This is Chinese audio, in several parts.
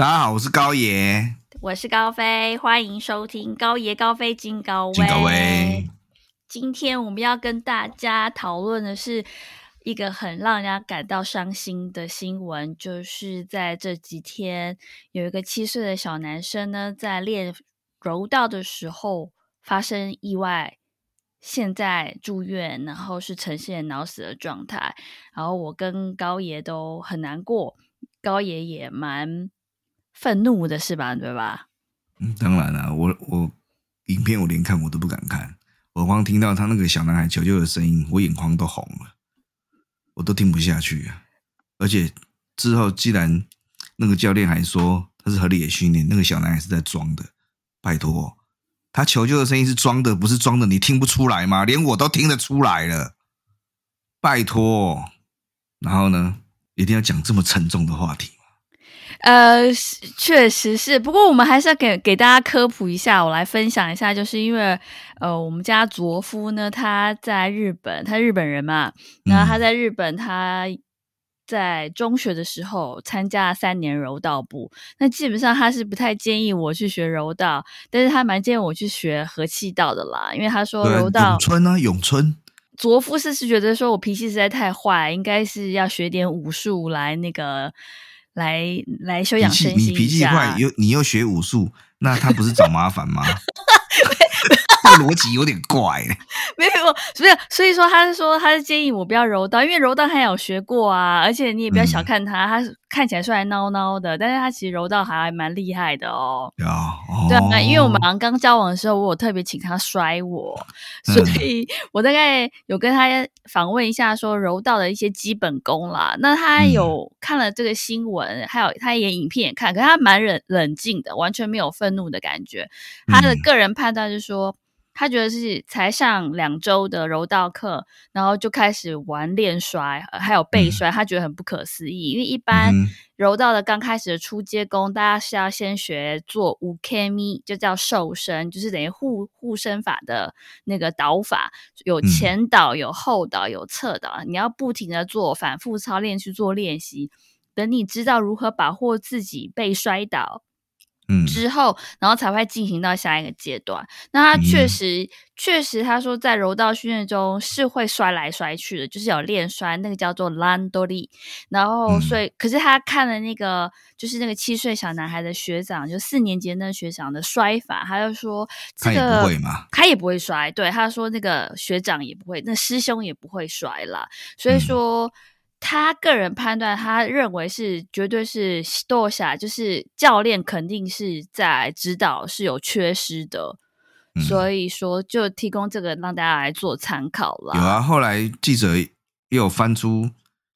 大家好，我是高爷，我是高飞，欢迎收听高爷高飞金高威。进高威。今天我们要跟大家讨论的是一个很让人家感到伤心的新闻，就是在这几天有一个七岁的小男生呢，在练柔道的时候发生意外，现在住院，然后是呈现脑死的状态。然后我跟高爷都很难过，高爷也蛮愤怒的是吧？对吧？嗯，当然了，我我影片我连看我都不敢看，我光听到他那个小男孩求救的声音，我眼眶都红了，我都听不下去啊。而且之后既然那个教练还说他是合理的训练，那个小男孩是在装的，拜托，他求救的声音是装的，不是装的，你听不出来吗？连我都听得出来了，拜托。然后呢，一定要讲这么沉重的话题。呃，确实是，不过我们还是要给给大家科普一下，我来分享一下，就是因为呃，我们家卓夫呢，他在日本，他日本人嘛，然后他在日本，他在中学的时候参加了三年柔道部，那基本上他是不太建议我去学柔道，但是他蛮建议我去学和气道的啦，因为他说柔道，咏春啊，咏春，卓夫是是觉得说我脾气实在太坏，应该是要学点武术来那个。来来修养身心。你脾气坏，又你又学武术，那他不是找麻烦吗？这逻辑有点怪。没有，没有，所以说他是说他是建议我不要柔道，因为柔道他有学过啊，而且你也不要小看他，嗯、他看起来虽然孬孬的，但是他其实柔道还蛮厉害的哦。对啊，因为我们刚交往的时候，我有特别请他摔我，所以我大概有跟他访问一下说柔道的一些基本功啦。那他有看了这个新闻，嗯、还有他也影片也看，可是他蛮冷冷静的，完全没有愤怒的感觉。他的个人判断就是说。他觉得是才上两周的柔道课，然后就开始玩练摔，还有背摔，他觉得很不可思议。因为一般柔道的刚开始的初阶功，大家是要先学做五 K 米，就叫瘦身，就是等于护护身法的那个倒法，有前倒、有后倒、有侧倒，你要不停的做，反复操练去做练习，等你知道如何保护自己被摔倒。之后，然后才会进行到下一个阶段。那他确实，嗯、确实，他说在柔道训练中是会摔来摔去的，就是有练摔，那个叫做烂取り。然后，所以，嗯、可是他看了那个，就是那个七岁小男孩的学长，就四年级那个学长的摔法，他就说这个他也不会吗？他也不会摔。对，他说那个学长也不会，那师兄也不会摔啦。所以说。嗯他个人判断，他认为是绝对是多下，就是教练肯定是在指导是有缺失的，嗯、所以说就提供这个让大家来做参考了。有啊，后来记者又有翻出，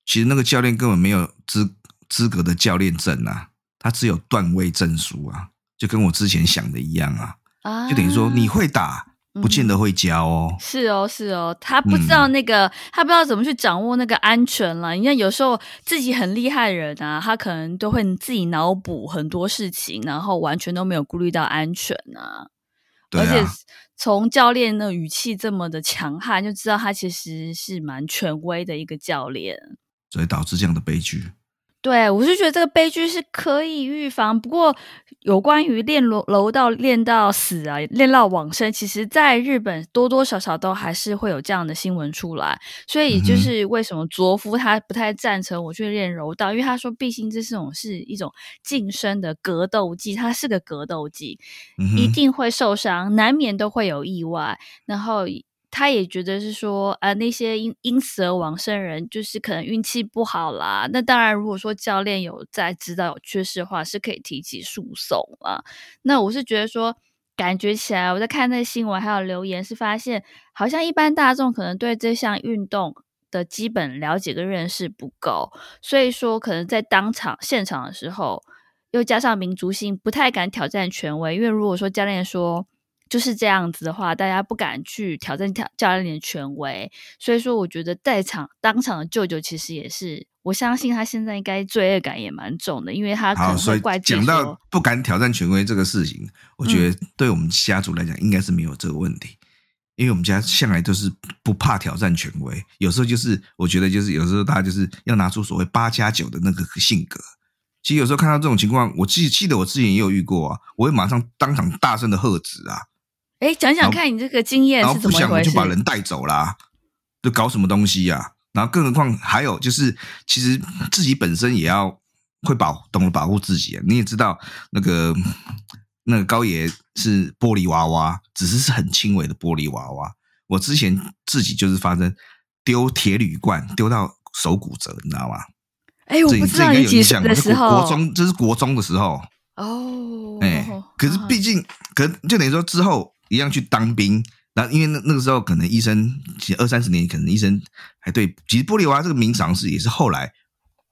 其实那个教练根本没有资资格的教练证啊，他只有段位证书啊，就跟我之前想的一样啊，啊就等于说你会打。不见得会教哦、嗯，是哦，是哦，他不知道那个，嗯、他不知道怎么去掌握那个安全了。你看，有时候自己很厉害的人啊，他可能都会自己脑补很多事情，然后完全都没有顾虑到安全啊。对啊，而且从教练的语气这么的强悍，就知道他其实是蛮权威的一个教练，所以导致这样的悲剧。对，我是觉得这个悲剧是可以预防。不过，有关于练柔柔道练到死啊，练到往生，其实在日本多多少少都还是会有这样的新闻出来。所以，就是为什么卓夫他不太赞成我去练柔道，因为他说，毕竟这是种是一种近身的格斗技，它是个格斗技，一定会受伤，难免都会有意外。然后。他也觉得是说，呃，那些因因此而往生人，就是可能运气不好啦。那当然，如果说教练有在知道有缺失的话，是可以提起诉讼啊。那我是觉得说，感觉起来，我在看那新闻还有留言，是发现好像一般大众可能对这项运动的基本了解跟认识不够，所以说可能在当场现场的时候，又加上民族性，不太敢挑战权威。因为如果说教练说。就是这样子的话，大家不敢去挑战教教练的权威，所以说我觉得在场当场的舅舅其实也是，我相信他现在应该罪恶感也蛮重的，因为他可能会怪。讲到不敢挑战权威这个事情，我觉得对我们家族来讲应该是没有这个问题，嗯、因为我们家向来都是不怕挑战权威，有时候就是我觉得就是有时候大家就是要拿出所谓八加九的那个性格，其实有时候看到这种情况，我记记得我之前也有遇过啊，我会马上当场大声的喝止啊。哎，讲讲看你这个经验是怎么回事？然后不想就把人带走啦，就搞什么东西呀、啊？然后更何况还有就是，其实自己本身也要会保懂得保护自己啊。你也知道那个那个高爷是玻璃娃娃，只是是很轻微的玻璃娃娃。我之前自己就是发生丢铁铝罐丢到手骨折，你知道吗？哎，我不知道你几岁的时候，国中这是国中的时候哦。哎，可是毕竟，可就等于说之后。一样去当兵，然后因为那那个时候可能医生，其实二三十年可能医生还对，其实玻璃娃娃这个名常识也是后来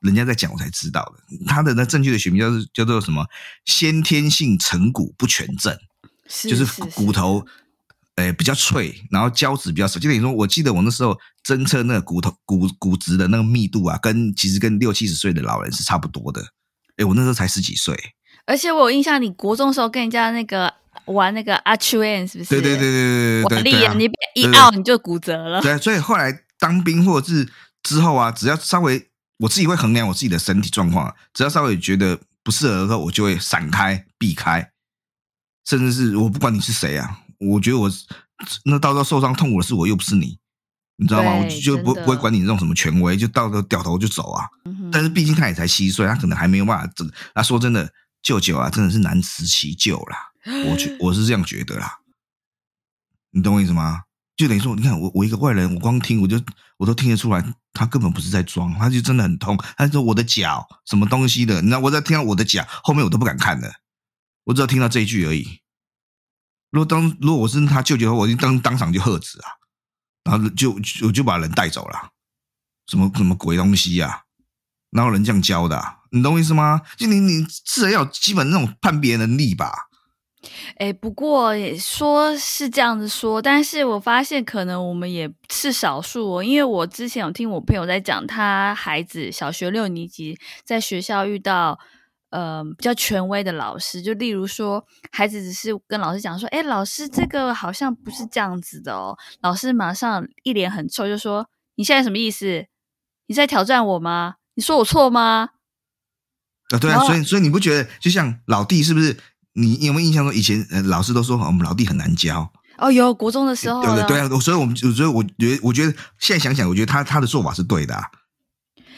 人家在讲我才知道的。他的那正确的学名叫做叫做什么？先天性成骨不全症，是就是骨头诶比较脆，然后胶质比较少。就等于说，我记得我那时候侦测那个骨头骨骨质的那个密度啊，跟其实跟六七十岁的老人是差不多的。诶我那时候才十几岁，而且我有印象，你国中的时候跟人家那个。玩那个阿丘恩是不是？对对对对对对，你一拗你就骨折了。对，所以后来当兵或者是之后啊，只要稍微我自己会衡量我自己的身体状况，只要稍微觉得不适合的时候，我就会闪开避开，甚至是我不管你是谁啊，我觉得我那到时候受伤痛苦的是我，又不是你，你知道吗？我就不不会管你这种什么权威，就到时候掉头就走啊。但是毕竟他也才七岁，他可能还没有办法。这个他说真的，舅舅啊，真的是难辞其咎啦。我觉我是这样觉得啦，你懂我意思吗？就等于说，你看我我一个外人，我光听我就我都听得出来，他根本不是在装，他就真的很痛。他说我的脚什么东西的，你知道我在听到我的脚后面我都不敢看的，我只要听到这一句而已。如果当如果我是他舅舅的话，我就当当场就喝止啊，然后就我就把人带走了，什么什么鬼东西呀、啊？哪有人这样教的、你懂我意思吗？就你你至少要有基本那种判别能力吧。哎，不过也说是这样子说，但是我发现可能我们也是少数哦，因为我之前有听我朋友在讲，他孩子小学六年级在学校遇到呃比较权威的老师，就例如说孩子只是跟老师讲说，哎，老师这个好像不是这样子的哦，老师马上一脸很臭，就说你现在什么意思？你在挑战我吗？你说我错吗？啊，对啊，所以所以你不觉得就像老弟是不是？你有没有印象说以前呃老师都说我们老弟很难教哦，有国中的时候，对对对啊，所以我们所以我觉得我觉得现在想想，我觉得他他的做法是对的，啊，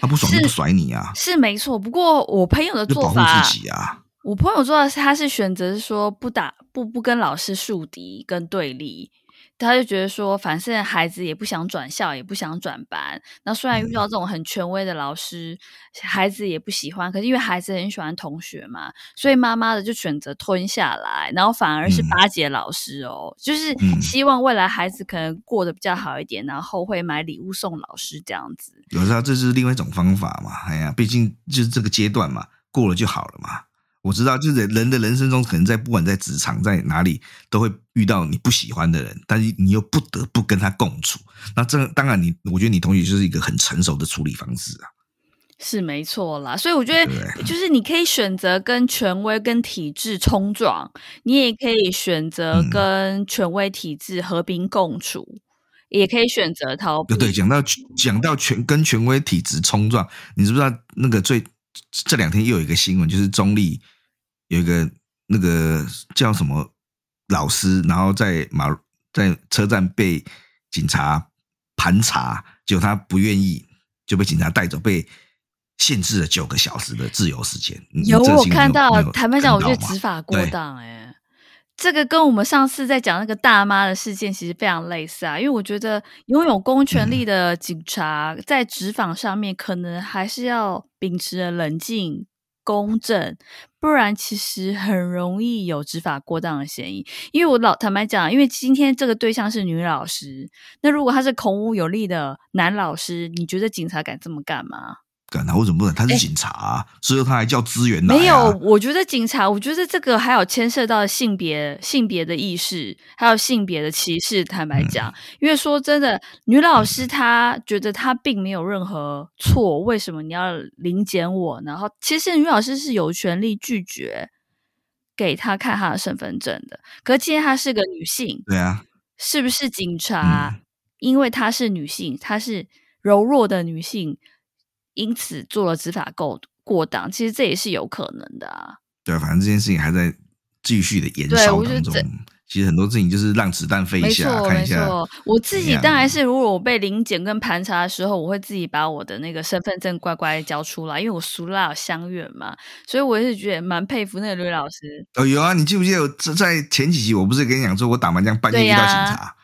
他不爽就不甩你啊，是，是没错。不过我朋友的做法，保护自己啊，我朋友做的是他是选择说不打不不跟老师树敌跟对立。他就觉得说，反正孩子也不想转校，也不想转班。那虽然遇到这种很权威的老师，嗯、孩子也不喜欢。可是因为孩子很喜欢同学嘛，所以妈妈的就选择吞下来，然后反而是巴结老师哦，嗯、就是希望未来孩子可能过得比较好一点，然后会买礼物送老师这样子。有时候这是另外一种方法嘛，哎呀，毕竟就是这个阶段嘛，过了就好了嘛。我知道，就是人的人生中，可能在不管在职场在哪里，都会遇到你不喜欢的人，但是你又不得不跟他共处。那这当然，你我觉得你同学就是一个很成熟的处理方式啊，是没错啦。所以我觉得，就是你可以选择跟权威、跟体制冲撞，你也可以选择跟权威体制和平共处，嗯、也可以选择逃避。对，讲到讲到权跟权威体制冲撞，你知不知道那个最这两天又有一个新闻，就是中立。有一个那个叫什么老师，然后在马在车站被警察盘查，结果他不愿意，就被警察带走，被限制了九个小时的自由时间。有 我看到，坦白讲，我觉得执法过当哎，这个跟我们上次在讲那个大妈的事件其实非常类似啊，因为我觉得拥有公权力的警察在执法上面可能还是要秉持着冷静。公正，不然其实很容易有执法过当的嫌疑。因为我老坦白讲，因为今天这个对象是女老师，那如果他是孔武有力的男老师，你觉得警察敢这么干吗？那为什么不能？他是警察，啊，所以、欸、他还叫资源、啊、没有，我觉得警察，我觉得这个还有牵涉到性别、性别的意识，还有性别的歧视。坦白讲，嗯、因为说真的，女老师她觉得她并没有任何错，为什么你要临检我？然后，其实女老师是有权利拒绝给她看她的身份证的。可是今天她是个女性，对啊，是不是警察？嗯、因为她是女性，她是柔弱的女性。因此做了执法过过档，其实这也是有可能的啊。对啊，反正这件事情还在继续的延烧当中。其实很多事情就是让子弹飞一下，看一下。我自己当然是，如果我被临检跟盘查的时候，我会自己把我的那个身份证乖乖交出来，因为我俗辣有乡愿嘛，所以我也是觉得蛮佩服那个吕老师。哦，有啊，你记不记得在前几集我不是跟你讲说，我打麻将半夜遇到警察？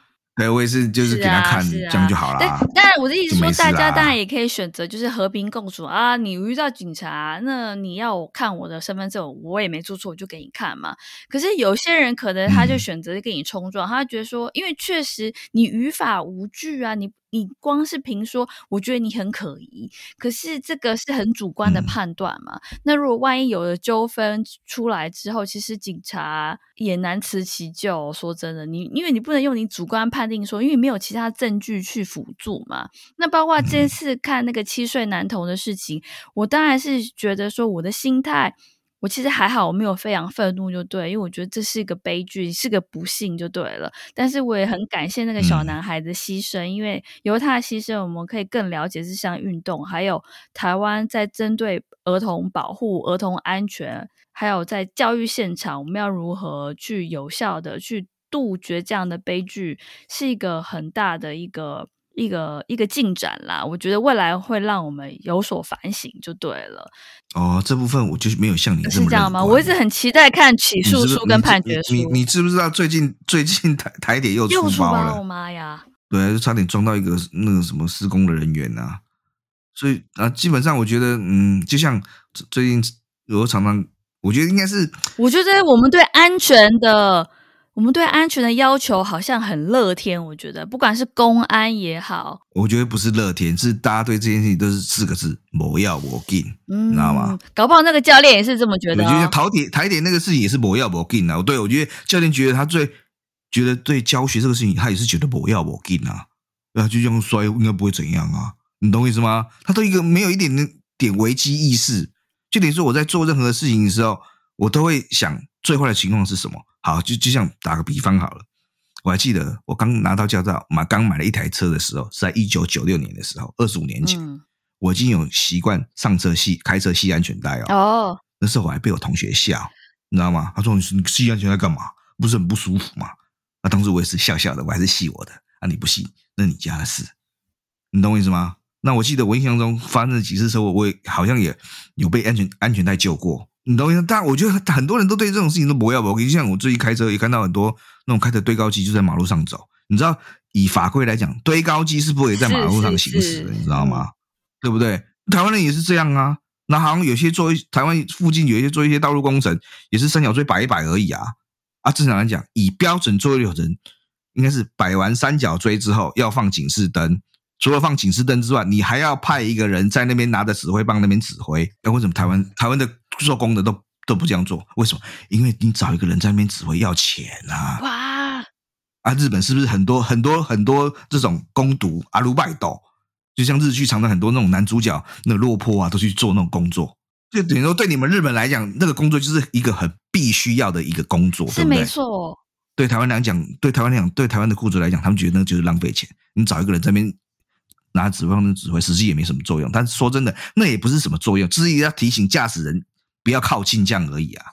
对，我也是，就是给他看，这样就好了。当然，我的意思说，大家当然也可以选择，就是和平共处啊。你遇到警察，那你要我看我的身份证，我也没做错，我就给你看嘛。可是有些人可能他就选择跟你冲撞，他觉得说，因为确实你于法无据啊，你。你光是凭说，我觉得你很可疑，可是这个是很主观的判断嘛。嗯、那如果万一有了纠纷出来之后，其实警察也难辞其咎。说真的，你因为你不能用你主观判定说，因为没有其他证据去辅助嘛。那包括这次看那个七岁男童的事情，我当然是觉得说我的心态。我其实还好，我没有非常愤怒，就对，因为我觉得这是一个悲剧，是个不幸，就对了。但是我也很感谢那个小男孩的牺牲，嗯、因为由他的牺牲，我们可以更了解这项运动，还有台湾在针对儿童保护、儿童安全，还有在教育现场，我们要如何去有效的去杜绝这样的悲剧，是一个很大的一个。一个一个进展啦，我觉得未来会让我们有所反省，就对了。哦，这部分我就是没有像你这么是这样吗？我一直很期待看起诉书跟判决书。你你，你知不知道最近最近台台铁又出包了？又出包，我妈呀！对啊，就差点撞到一个那个什么施工的人员呐、啊。所以啊，基本上我觉得，嗯，就像最近我常常，我觉得应该是，我觉得我们对安全的。我们对安全的要求好像很乐天，我觉得不管是公安也好，我觉得不是乐天，是大家对这件事情都是四个字：无要无紧，嗯、你知道吗？搞不好那个教练也是这么觉得、哦。我觉得台铁台铁那个事情也是无要无紧啊。对，我觉得教练觉得他最觉得对教学这个事情，他也是觉得无要无紧啊。对啊，就这样摔应该不会怎样啊，你懂我意思吗？他都一个没有一点点危机意识，就等于说我在做任何事情的时候，我都会想最坏的情况是什么。好，就就像打个比方好了，我还记得我刚拿到驾照，买刚买了一台车的时候，是在一九九六年的时候，二十五年前，嗯、我已经有习惯上车系开车系安全带哦。哦，那时候我还被我同学笑，你知道吗？他说你你系安全带干嘛？不是很不舒服吗？那当时我也是笑笑的，我还是系我的。啊，你不系，那你家的事，你懂我意思吗？那我记得我印象中发生了几次车祸，我也好像也有被安全安全带救过。你懂吗？但我觉得 很多人都对这种事情都不要不要。就像我最近开车也看到很多那种开着堆高机就在马路上走。你知道，以法规来讲，堆高机是不可以在马路上行驶的，你知道吗？对不对？台湾人也是这样啊。那好像有些做台湾附近有一些做一些道路工程，也是三角锥摆一摆而已啊。啊，正常来讲，以标准作业流程，应该是摆完三角锥之后要放警示灯。除了放警示灯之外，你还要派一个人在那边拿着指挥棒那边指挥。那为什么台湾台湾的做工的都都不这样做？为什么？因为你找一个人在那边指挥要钱啊！哇！啊，日本是不是很多很多很多这种工读阿鲁拜斗？就像日剧常常很多那种男主角那落魄啊，都去做那种工作。就等于说，对你们日本来讲，那个工作就是一个很必须要的一个工作，是没错。对台湾来讲，对台湾来讲，对台湾的雇主来讲，他们觉得那就是浪费钱。你找一个人在那边。拿指挥棒的指挥，实际也没什么作用。但是说真的，那也不是什么作用，只是要提醒驾驶人不要靠近这样而已啊。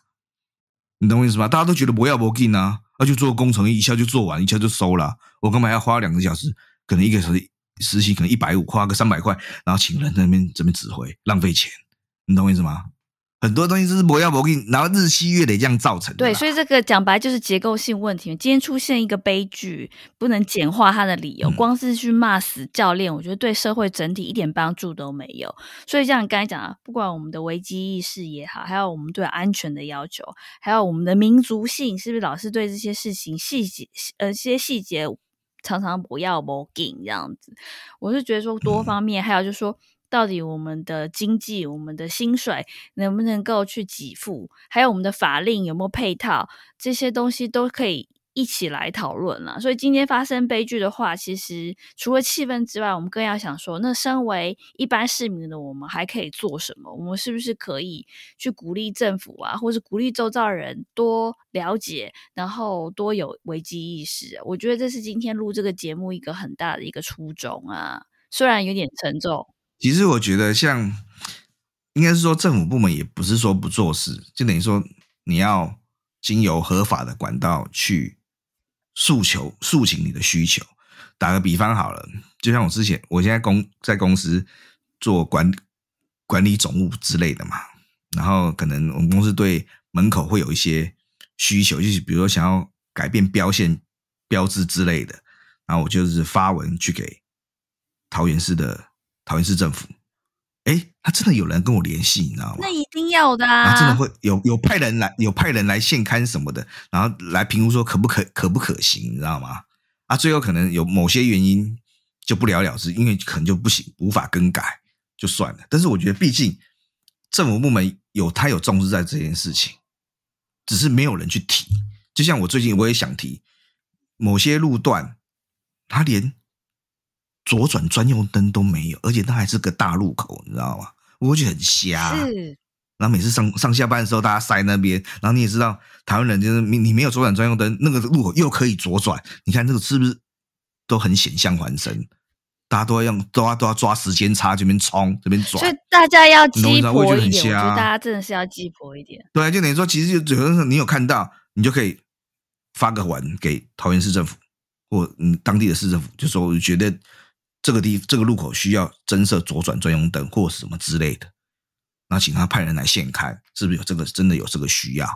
你懂我意思吗？大家都觉得不要不近啊，那就做工程，一下就做完，一下就收了。我干嘛要花两个小时？可能一个小时实习可能一百五，花个三百块，然后请人在那边这边指挥，浪费钱。你懂我意思吗？很多东西就是不要不给，然后日积月累这样造成的。对，所以这个讲白就是结构性问题。今天出现一个悲剧，不能简化它的理由，光是去骂死教练，我觉得对社会整体一点帮助都没有。所以像你刚才讲的，不管我们的危机意识也好，还有我们对安全的要求，还有我们的民族性，是不是老是对这些事情细节呃这些细节常常不要不给这样子？我是觉得说多方面，还有就是说。到底我们的经济、我们的薪水能不能够去给付？还有我们的法令有没有配套？这些东西都可以一起来讨论了。所以今天发生悲剧的话，其实除了气氛之外，我们更要想说，那身为一般市民的我们还可以做什么？我们是不是可以去鼓励政府啊，或是鼓励周遭人多了解，然后多有危机意识？我觉得这是今天录这个节目一个很大的一个初衷啊，虽然有点沉重。其实我觉得像，应该是说政府部门也不是说不做事，就等于说你要经由合法的管道去诉求、诉请你的需求。打个比方好了，就像我之前，我现在公在公司做管管理总务之类的嘛，然后可能我们公司对门口会有一些需求，就是比如说想要改变标线、标志之类的，然后我就是发文去给桃园市的桃园市政府。哎，他真的有人跟我联系，你知道吗？那一定要的啊！真的会有有派人来，有派人来现勘什么的，然后来评估说可不可可不可行，你知道吗？啊，最后可能有某些原因就不了了之，因为可能就不行，无法更改，就算了。但是我觉得，毕竟政府部门有他有重视在这件事情，只是没有人去提。就像我最近我也想提，某些路段他连。左转专用灯都没有，而且它还是个大路口，你知道吗？我觉得很瞎。是，然后每次上上下班的时候，大家塞那边，然后你也知道，台湾人就是你你没有左转专用灯，那个路口又可以左转，你看这个是不是都很险象环生？大家都要用，都要都要抓时间差，这边冲，这边转。所以大家要鸡婆一点，我觉得大家真的是要鸡婆一点。对，就等于说，其实就主要是你有看到，你就可以发个文给桃园市政府或嗯当地的市政府，就说我觉得。这个地这个路口需要增设左转专用灯或什么之类的，然后请他派人来现勘，是不是有这个真的有这个需要？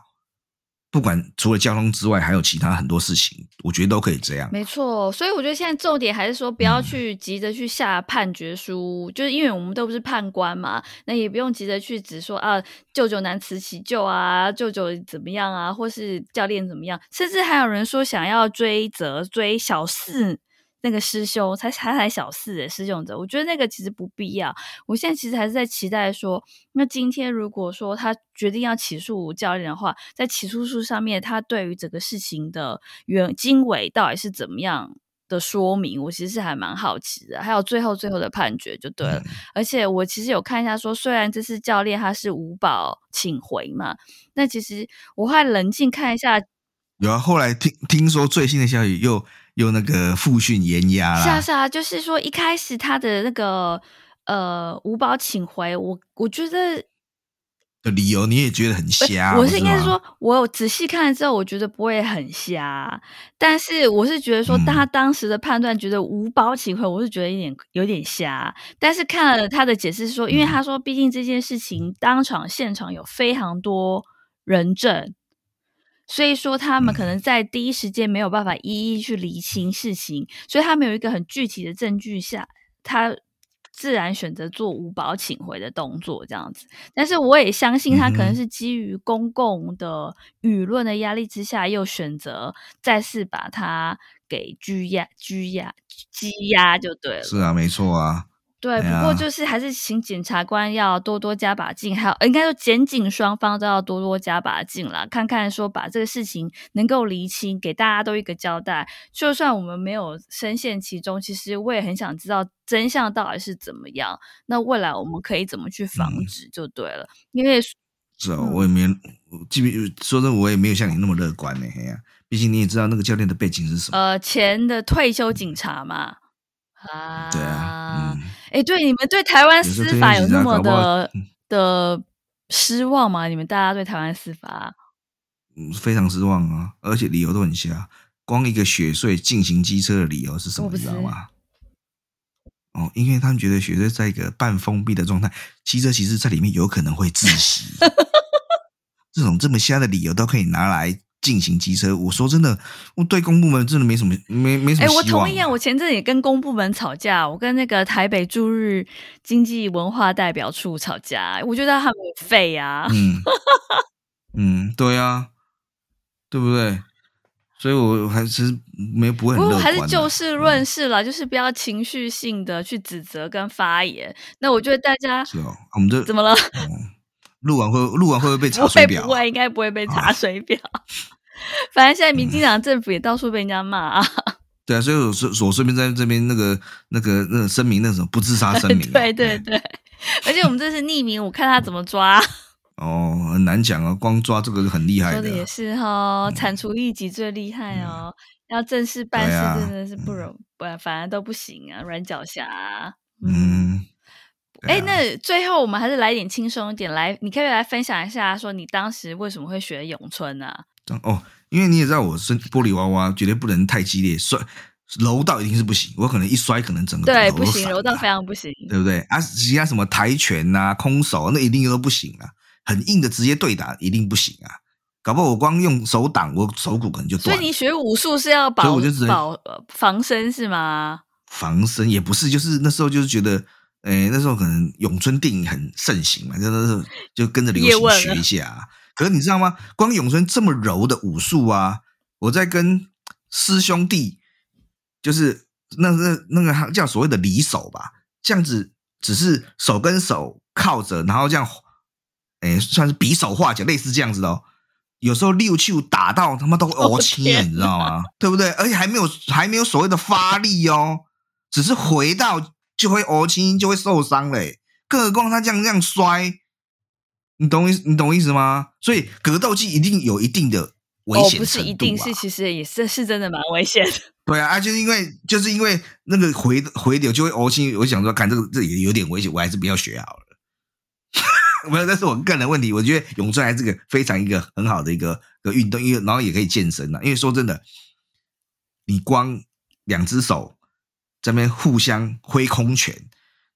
不管除了交通之外，还有其他很多事情，我觉得都可以这样。没错，所以我觉得现在重点还是说，不要去急着去下判决书，嗯、就是因为我们都不是判官嘛，那也不用急着去指说啊，舅舅难辞其咎啊，舅舅怎么样啊，或是教练怎么样，甚至还有人说想要追责追小四。那个师兄才才才小四的师兄者，我觉得那个其实不必要。我现在其实还是在期待说，那今天如果说他决定要起诉教练的话，在起诉书上面，他对于整个事情的原经纬到底是怎么样的说明，我其实是还蛮好奇的。还有最后最后的判决就对了。嗯、而且我其实有看一下说，虽然这次教练他是五保请回嘛，那其实我会冷静看一下。有啊，后来听听说最新的消息又。用那个复训延押啦，是啊是啊，就是说一开始他的那个呃五保请回，我我觉得的理由你也觉得很瞎，我是应该是说，我有仔细看了之后，我觉得不会很瞎，但是我是觉得说他当时的判断觉得无保请回，我是觉得有点有点瞎，但是看了他的解释说，因为他说毕竟这件事情当场现场有非常多人证。所以说，他们可能在第一时间没有办法一一去厘清事情，所以他们有一个很具体的证据下，他自然选择做无保请回的动作这样子。但是我也相信，他可能是基于公共的舆论的压力之下，又选择再次把他给拘押、拘押、羁押就对了。是啊，没错啊。对，不过就是还是请检察官要多多加把劲，还有应该说检警双方都要多多加把劲啦，看看说把这个事情能够厘清，给大家都一个交代。就算我们没有深陷其中，其实我也很想知道真相到底是怎么样。那未来我们可以怎么去防止就对了，嗯、因为是啊，我也没有，基本说真的，我也没有像你那么乐观呢。呀，毕竟你也知道那个教练的背景是什么？呃，前的退休警察嘛。啊，对啊，哎、嗯，对，你们对台湾司法有那么的的失望吗？你们大家对台湾司法，嗯，非常失望啊，而且理由都很瞎。光一个雪隧进行机车的理由是什么？你知道吗？哦，因为他们觉得雪隧在一个半封闭的状态，机车其实在里面有可能会窒息。这种这么瞎的理由都可以拿来。进行机车，我说真的，我对公部门真的没什么，没没什么。哎，我同意啊，我前阵也跟公部门吵架，我跟那个台北驻日经济文化代表处吵架，我觉得他们废啊。嗯，嗯，对啊，对不对？所以我还是没不会很乐观。不过还是就事论事了，嗯、就是不要情绪性的去指责跟发言。那我觉得大家是哦，我们这怎么了？嗯录完会录完会不会被查水表？不会，应该不会被查水表。啊、反正现在民进党政府也到处被人家骂啊。对啊，所以我顺我顺便在这边那个那个那个声明，那种不自杀声明。对对对，而且我们这是匿名，我看他怎么抓。哦，很难讲啊，光抓这个很厉害的。说的也是哈、哦，铲除异己最厉害哦，嗯、要正式办事真的是不容，不反而都不行啊，软脚虾。嗯。嗯哎、啊，那最后我们还是来点轻松一点，来，你可以来分享一下，说你当时为什么会学咏春呢、啊？哦，因为你也知道，我是玻璃娃娃，绝对不能太激烈，摔柔道一定是不行，我可能一摔，可能整个对不行，柔道非常不行，对不对？啊，其他什么跆拳呐、啊、空手，那一定都不行啊，很硬的直接对打一定不行啊，搞不好我光用手挡，我手骨可能就断。所以你学武术是要保保防身是吗？防身也不是，就是那时候就是觉得。哎，那时候可能咏春电影很盛行嘛，就那时候就跟着流行学一下啊。可是你知道吗？光咏春这么柔的武术啊，我在跟师兄弟，就是那那那个叫所谓的离手吧，这样子只是手跟手靠着，然后这样，哎，算是比手画脚，类似这样子的哦。有时候六七打到他妈都会 青了，你知道吗？对不对？而且还没有还没有所谓的发力哦，只是回到。就会哦，轻轻就会受伤嘞。更何况他这样这样摔，你懂意你懂意思吗？所以格斗技一定有一定的危险不是一定是，其实也是是真的蛮危险的。对啊，啊，就是因为就是因为那个回回流就会哦轻，我想说看这个这也有点危险，我还是不要学好了。没有，这是我个人的问题。我觉得咏春还是个非常一个很好的一个一个运动，因为然后也可以健身啊。因为说真的，你光两只手。在那边互相挥空拳，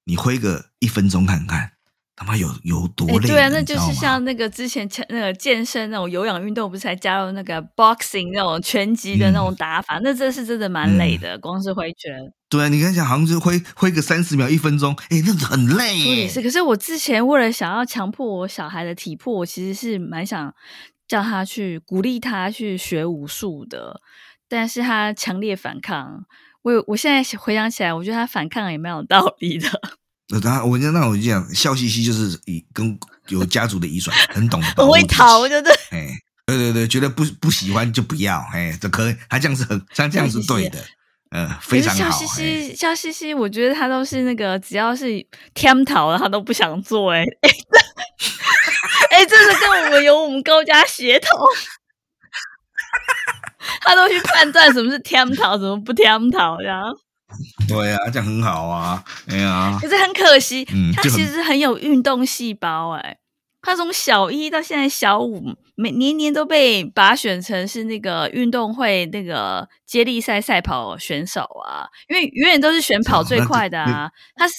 你挥个一分钟看看，他妈有有多累？对啊，那就是像那个之前那个健身那种有氧运动，不是才加入那个 boxing 那种拳击的那种打法？嗯、那这是真的蛮累的，嗯、光是挥拳。对啊，你刚才讲好像是挥挥个三十秒、一分钟，哎，那很累。也是，可是我之前为了想要强迫我小孩的体魄，我其实是蛮想叫他去鼓励他去学武术的，但是他强烈反抗。我我现在回想起来，我觉得他反抗也蛮有道理的。那他，我觉得那我就讲，笑嘻嘻就是以跟有家族的遗传，很懂得很会逃，对不对？哎，对对对，觉得不不喜欢就不要，哎，这可以，他这样是很，像这样是对的，嗯，非常好。笑嘻嘻，笑嘻嘻，我觉得他都是那个，只要是天逃了，他都不想做，哎哎，哎，这是跟我们有我们高家血统。他都去判断什么是天桃，什么不天桃，这样。对啊，这样很好啊，哎呀。可是很可惜，嗯、他其实很有运动细胞哎、欸。他从小一到现在小五，每年年都被拔选成是那个运动会那个接力赛赛跑选手啊，因为永远都是选跑 最快的啊。他是。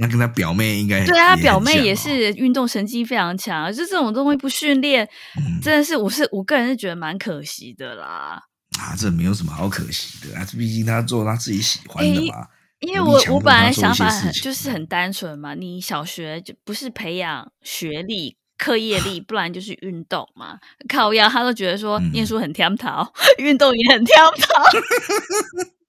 那跟他表妹应该对啊，他表妹也是运动神经非常强，就这种东西不训练，嗯、真的是我是我个人是觉得蛮可惜的啦。啊，这没有什么好可惜的啊，毕竟他做他自己喜欢的嘛。因为我我本来想法很就是很单纯嘛，你小学就不是培养学历、课业力，不然就是运动嘛。靠腰他都觉得说念书很挑讨，运、嗯、动也很挑讨。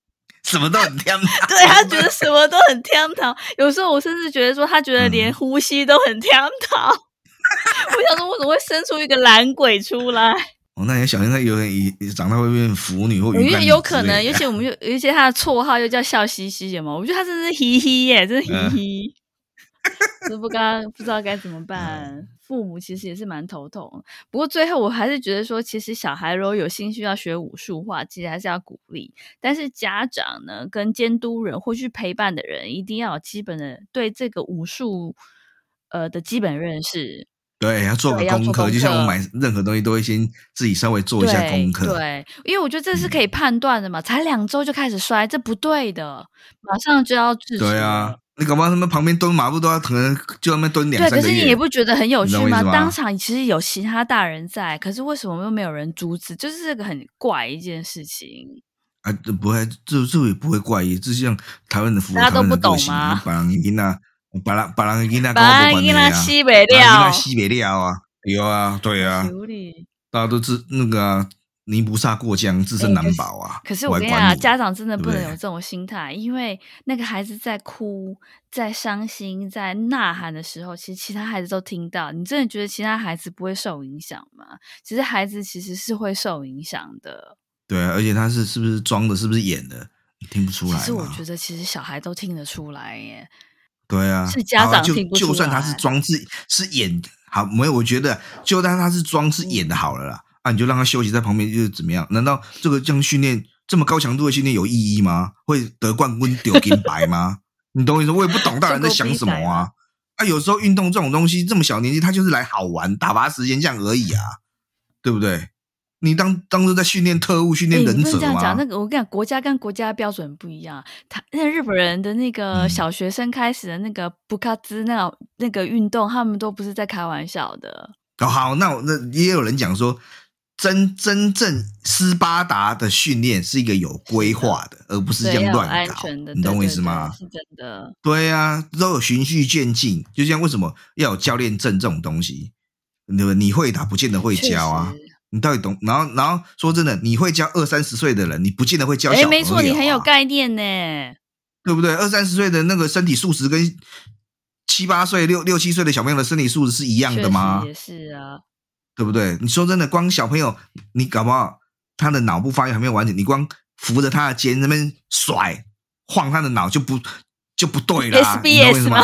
什么都很天堂，对他觉得什么都很天堂。有时候我甚至觉得说，他觉得连呼吸都很天堂。嗯、我想说，我怎么会生出一个懒鬼出来？哦，那你小心他有点以长大会变腐女或鱼。有可能，尤其我们又，尤其他的绰号又叫笑嘻嘻的嘛。我觉得他真是嘻嘻耶，真是嘻嘻。都、嗯、不刚不知道该怎么办。嗯父母其实也是蛮头痛，不过最后我还是觉得说，其实小孩如果有兴趣要学武术的话，其实还是要鼓励。但是家长呢，跟监督人或去陪伴的人，一定要有基本的对这个武术呃的基本认识。对，要做个功课，就像我买任何东西都会先自己稍微做一下功课。对，对，因为我觉得这是可以判断的嘛，嗯、才两周就开始摔，这不对的，马上就要制止。对啊。你搞不好他们旁边蹲马步都要可能就那边蹲两三个月。对，可是你也不觉得很有趣吗？吗当场其实有其他大人在，可是为什么又没有人阻止？就是这个很怪一件事情。啊，这不会，这这也不会怪异，就像台湾的服务，大家都不懂吗？把那，把人把人给那，把人给那西北料，西北料啊，有啊，对啊，大家都知那个、啊。泥菩萨过江，自身难保啊！欸、可是我跟你讲，家长真的不能有这种心态，因为那个孩子在哭、在伤心、在呐喊的时候，其实其他孩子都听到。你真的觉得其他孩子不会受影响吗？其实孩子其实是会受影响的。对啊，而且他是是不是装的，是不是演的？你听不出来。其实我觉得，其实小孩都听得出来耶。对啊，是家长听不出来。就，就算他是装是是演好，没有，我觉得就算他是装是演的好了啦。嗯啊，你就让他休息在旁边，就是怎么样？难道这个这样训练这么高强度的训练有意义吗？会得冠军丢金牌吗？你懂我意思？我也不懂大人在想什么啊。啊，有时候运动这种东西，这么小年纪，他就是来好玩、打发时间这样而已啊，对不对？你当当时在训练特务、训练忍者吗？欸、这样讲，那个我跟你讲，国家跟国家标准不一样。他那日本人的那个小学生开始的那个布卡兹那那个运动，他们都不是在开玩笑的。哦，好，那那也有人讲说，真真正斯巴达的训练是一个有规划的，而不是这样乱搞。你懂我意思吗？是真的。对啊，都有循序渐进。就像为什么要有教练证这种东西？你？你会打，不见得会教啊。你到底懂？然后，然后说真的，你会教二三十岁的人，你不见得会教小朋友啊。哎，没错，你很有概念呢，对不对？二三十岁的那个身体素质跟七八岁、六六七岁的小朋友的身体素质是一样的吗？也是啊，对不对？你说真的，光小朋友，你搞不好他的脑部发育还没有完全，你光扶着他的肩那边甩晃他的脑就不就不对了啊，你懂我意思吗？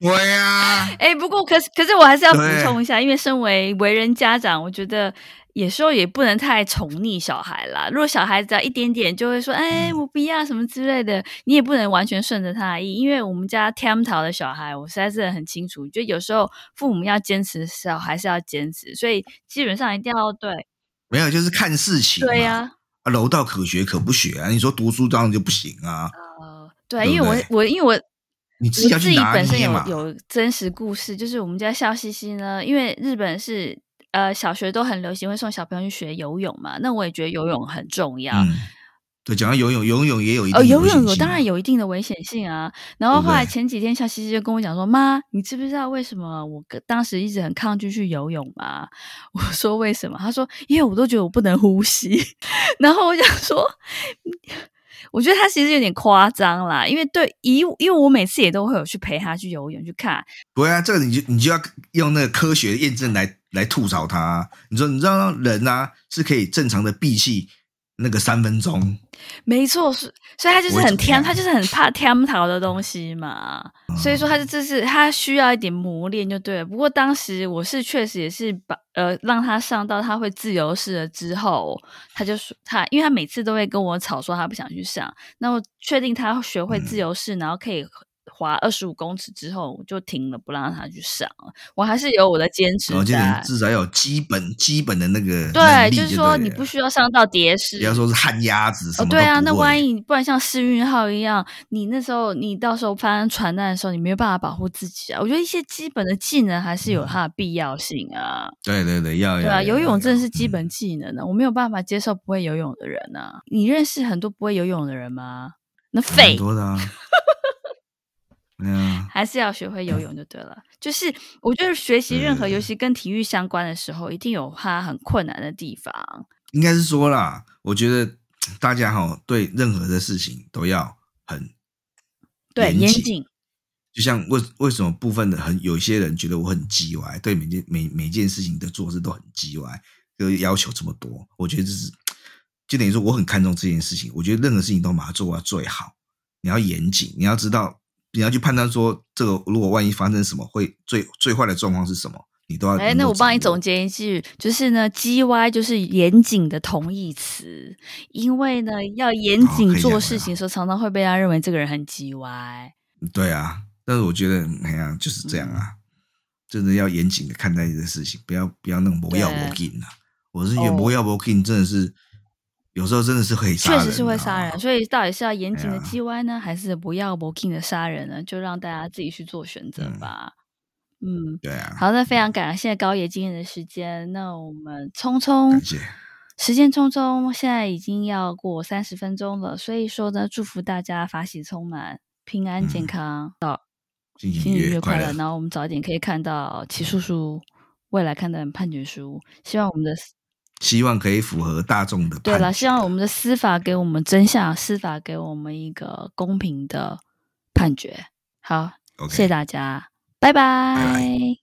对呀、啊，哎、欸，不过可是可是我还是要补充一下，因为身为为人家长，我觉得有时候也不能太宠溺小孩啦。如果小孩子要一点点就会说，哎、欸，我不要什么之类的，你也不能完全顺着他的意。因为我们家天桃的小孩，我实在是很清楚，就有时候父母要坚持，小孩是要坚持，所以基本上一定要对。没有，就是看事情。对呀、啊，楼道可学可不学啊。你说读书当然就不行啊？呃，对，对，对，因为我我因为我。你自己，本身有有真实故事，就是我们家笑嘻嘻呢，因为日本是呃小学都很流行会送小朋友去学游泳嘛，那我也觉得游泳很重要。嗯、对，讲到游泳，游泳也有一定哦，游泳有当然有一定的危险性啊。然后后来前几天笑嘻嘻就跟我讲说：“妈，你知不知道为什么我当时一直很抗拒去游泳吗？” 我说：“为什么？”他说：“因为我都觉得我不能呼吸。”然后我想说。我觉得他其实有点夸张啦，因为对，以因为我每次也都会有去陪他去游泳去看。不会啊，这个你就你就要用那个科学验证来来吐槽他。你说你知道人啊是可以正常的闭气那个三分钟。没错，是，所以他就是很天，他就是很怕天桃的东西嘛。嗯、所以说，他就这是他需要一点磨练就对了。不过当时我是确实也是把呃让他上到他会自由式了之后，他就说他，因为他每次都会跟我吵说他不想去上，那我确定他学会自由式，嗯、然后可以。滑二十五公尺之后，我就停了，不让他去上了。我还是有我的坚持在，至少要有基本基本的那个。对，就是说你不需要上到蝶式。不要说是旱鸭子什么。哦，对啊，那万一不然像试运号一样，你那时候你到时候发生船难的时候，你没有办法保护自己啊。我觉得一些基本的技能还是有它的必要性啊。嗯、对对对，要要。对啊，游泳真的是基本技能呢、啊，嗯、我没有办法接受不会游泳的人啊。你认识很多不会游泳的人吗？那废。很多的啊。嗯，还是要学会游泳就对了。嗯、就是我觉得学习任何游戏跟体育相关的时候，一定有它很困难的地方。应该是说啦，我觉得大家哈对任何的事情都要很对严谨。就像为为什么部分的很有一些人觉得我很叽歪，对每件每每件事情的做事都很叽歪，就要求这么多。我觉得这是就等于说我很看重这件事情。我觉得任何事情都把它做到最好。你要严谨，你要知道。你要去判断说，这个如果万一发生什么，会最最坏的状况是什么？你都要。哎，那我帮你总结一句，就是呢，G Y 就是严谨的同义词，因为呢，要严谨做事情的时候，常常会被他认为这个人很 G Y。对啊，但是我觉得，哎呀，就是这样啊，真的要严谨的看待这件事情，不要不要那种不要不紧啊。我是觉得不要不紧真的是。有时候真的是可以杀人，确实是会杀人，所以到底是要严谨的 G Y 呢，还是不要 working 的杀人呢？就让大家自己去做选择吧。嗯，对啊。好，那非常感谢高野今天的时间。那我们匆匆，时间匆匆，现在已经要过三十分钟了。所以说呢，祝福大家法喜充满，平安健康，到新年愉快乐。然后我们早一点可以看到齐叔叔未来看的判决书，希望我们的。希望可以符合大众的。对了，希望我们的司法给我们真相，司法给我们一个公平的判决。好，Okay. 谢谢大家，拜拜。拜拜。